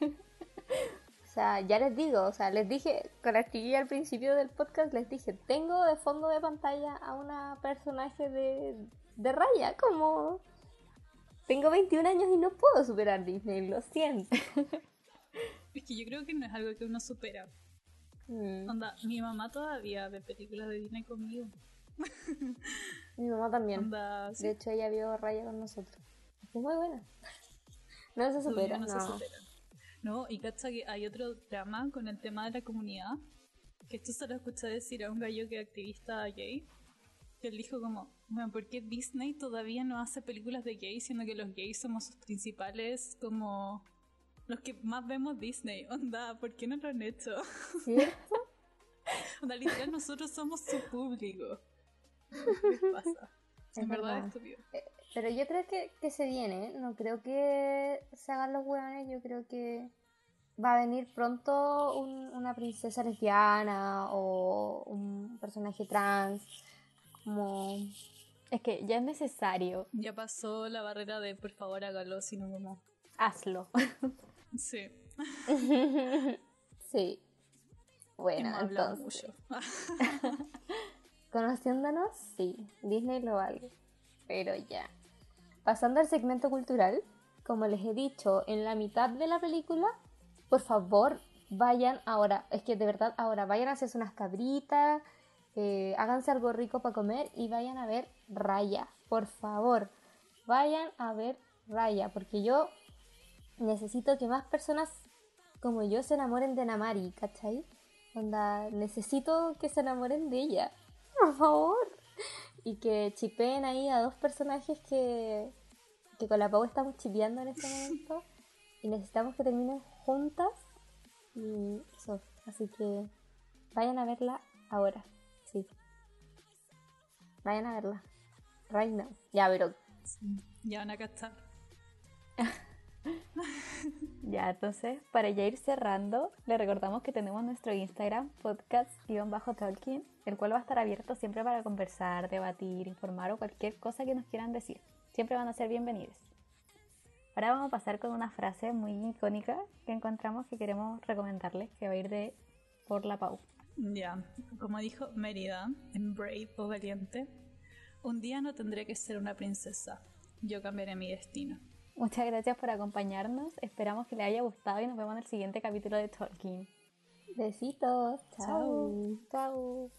Speaker 3: o sea, ya les digo, o sea, les dije, con la chiquilla al principio del podcast, les dije, tengo de fondo de pantalla a una personaje de, de raya, como... Tengo 21 años y no puedo superar Disney, lo siento.
Speaker 1: Es que yo creo que no es algo que uno supera.
Speaker 3: Mm.
Speaker 1: Onda, mi mamá todavía ve películas de Disney conmigo.
Speaker 3: Mi mamá también.
Speaker 1: Onda, sí,
Speaker 3: De hecho, ella vio Raya con nosotros. Es muy buena. No se supera,
Speaker 1: no,
Speaker 3: no.
Speaker 1: se supera. No, y cacha que hay otro drama con el tema de la comunidad. Que esto se lo escuché decir a un gallo que es activista gay. Él dijo como, bueno, ¿por qué Disney todavía no hace películas de gays siendo que los gays somos sus principales como los que más vemos Disney? Onda, ¿por qué no lo han hecho?
Speaker 2: ¿Cierto?
Speaker 1: Onda, literal, nosotros somos su público. ¿Qué pasa?
Speaker 3: Es
Speaker 1: En verdad
Speaker 3: verdad.
Speaker 1: es estúpido.
Speaker 3: Pero yo creo que, que se viene, no creo que se hagan los hueones, yo creo que va a venir pronto un- una princesa lesbiana o un personaje trans, como...
Speaker 2: Es que ya es necesario.
Speaker 1: Ya pasó la barrera de por favor hágalo, sino como.
Speaker 2: Hazlo.
Speaker 1: Sí.
Speaker 3: sí. Bueno,
Speaker 1: Hemos
Speaker 3: entonces,
Speaker 1: mucho.
Speaker 3: conociéndonos, sí, Disney lo vale, pero ya. Pasando al segmento cultural, como les he dicho, en la mitad de la película, por favor, vayan ahora, es que de verdad ahora, vayan a hacerse unas cabritas, eh, háganse algo rico para comer y vayan a ver Raya, por favor, vayan a ver Raya, porque yo necesito que más personas como yo se enamoren de Namari, ¿cachai? Onda, necesito que se enamoren de ella, por favor. Y que chipeen ahí a dos personajes que, que con la Pau estamos chipeando en este momento. Y necesitamos que terminen juntas. Y eso, así que vayan a verla ahora. Vayan a verla. Right now. Ya, pero
Speaker 1: Ya van a cachar.
Speaker 2: Ya, entonces, para ya ir cerrando, le recordamos que tenemos nuestro Instagram, podcast-talking, el cual va a estar abierto siempre para conversar, debatir, informar o cualquier cosa que nos quieran decir. Siempre van a ser bienvenidos. Ahora vamos a pasar con una frase muy icónica que encontramos que queremos recomendarles, que va a ir de por la Pau.
Speaker 1: Ya, como dijo Mérida en Brave o Valiente, un día no tendré que ser una princesa. Yo cambiaré mi destino.
Speaker 2: Muchas gracias por acompañarnos, esperamos que les haya gustado y nos vemos en el siguiente capítulo de Talking.
Speaker 3: besitos. Chao.
Speaker 2: Chao.